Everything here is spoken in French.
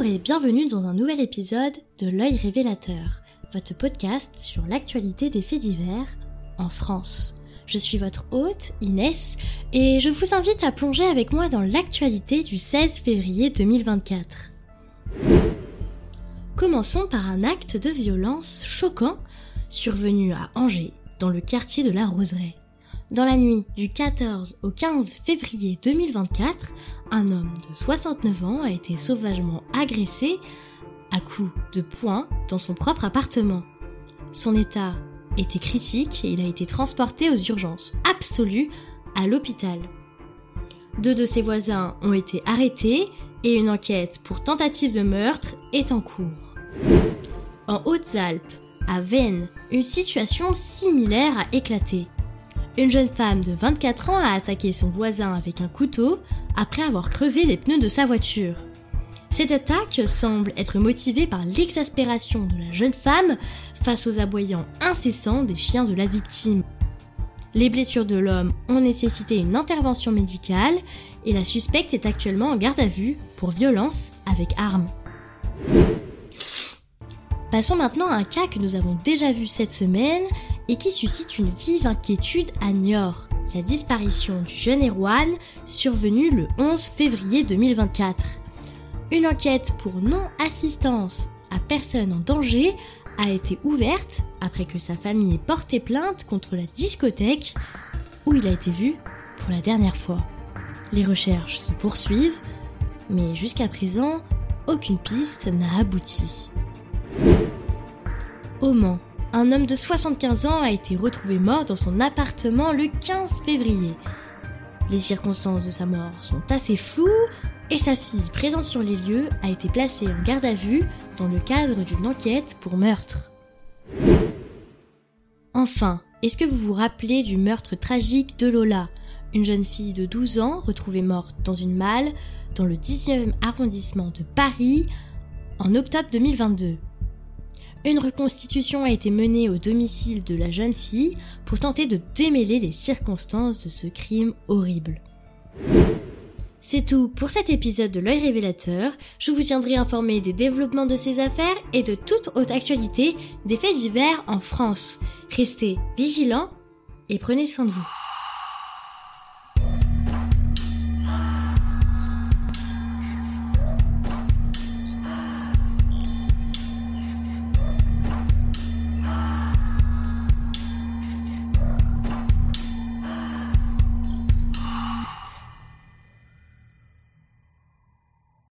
Bonjour et bienvenue dans un nouvel épisode de L'œil révélateur, votre podcast sur l'actualité des faits divers en France. Je suis votre hôte, Inès, et je vous invite à plonger avec moi dans l'actualité du 16 février 2024. Commençons par un acte de violence choquant survenu à Angers, dans le quartier de la Roseraie. Dans la nuit du 14 au 15 février 2024, un homme de 69 ans a été sauvagement agressé à coups de poing dans son propre appartement. Son état était critique et il a été transporté aux urgences absolues à l'hôpital. Deux de ses voisins ont été arrêtés et une enquête pour tentative de meurtre est en cours. En Hautes-Alpes, à Vennes, une situation similaire a éclaté. Une jeune femme de 24 ans a attaqué son voisin avec un couteau après avoir crevé les pneus de sa voiture. Cette attaque semble être motivée par l'exaspération de la jeune femme face aux aboyants incessants des chiens de la victime. Les blessures de l'homme ont nécessité une intervention médicale et la suspecte est actuellement en garde à vue pour violence avec arme. Passons maintenant à un cas que nous avons déjà vu cette semaine et qui suscite une vive inquiétude à Niort, la disparition du jeune Erwan survenu le 11 février 2024. Une enquête pour non-assistance à personne en danger a été ouverte après que sa famille ait porté plainte contre la discothèque où il a été vu pour la dernière fois. Les recherches se poursuivent, mais jusqu'à présent, aucune piste n'a abouti. Un homme de 75 ans a été retrouvé mort dans son appartement le 15 février. Les circonstances de sa mort sont assez floues et sa fille présente sur les lieux a été placée en garde à vue dans le cadre d'une enquête pour meurtre. Enfin, est-ce que vous vous rappelez du meurtre tragique de Lola, une jeune fille de 12 ans retrouvée morte dans une malle dans le 10e arrondissement de Paris en octobre 2022 une reconstitution a été menée au domicile de la jeune fille pour tenter de démêler les circonstances de ce crime horrible. C'est tout pour cet épisode de l'œil révélateur. Je vous tiendrai informé des développements de ces affaires et de toute autre actualité des faits divers en France. Restez vigilants et prenez soin de vous.